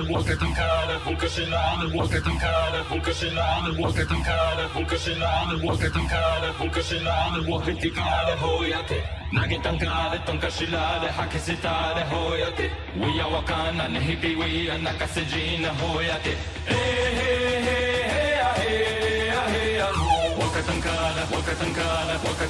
عامل وقتك عارف وكاش اللي عامل وقتك عارف وكاش اللي عامل وقتك عارف وكاش اللي عامل وقتك عارف وكاش اللي عامل وقتك عارف هويتي ناقتك عارف تنكش اللي عارف حكي ستاري هويتي ويا وكان انهي بي ويا نكسجين هويتي إيه إيه إيه إيه إيه إيه وقتك عارف وقتك عارف وقتك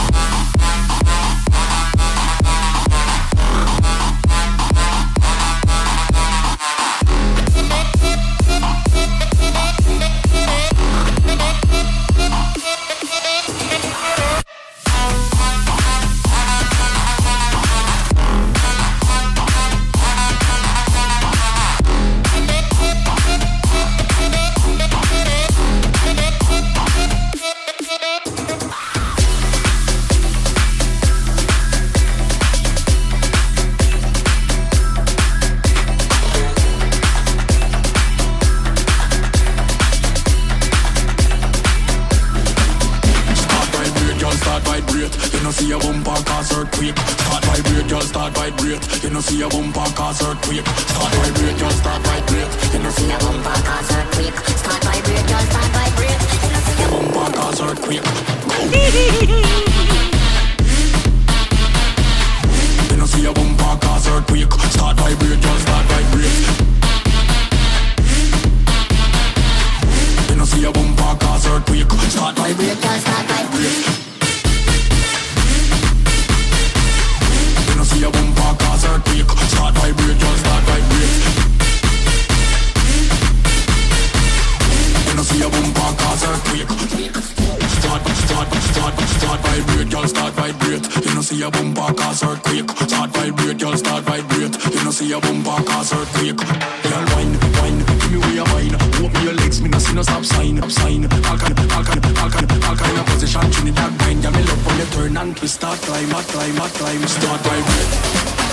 Bumper cause earthquake. Start vibrate, girl, start vibrate. You know see a bumper cause earthquake. Start vibrate, girl, start vibrate. You know see a bumper cause earthquake. Start vibrate, girl, start vibrate. You know see a bumper cause earthquake. Go. cause. Start, start, start, start vibrate, girl, start vibrate. You know see a bumper cause earthquake. Start vibrate, girl, start vibrate. You know see a bumper cause earthquake. Girl, wine, wine, give me where your wine. Open your legs, me no see no stop sign, up sign. Alcan, alcan, alcan, alcan in a position. Trinidad wine, yeah me love when you turn and twist. Start climb, a climb, a climb. Start vibrate.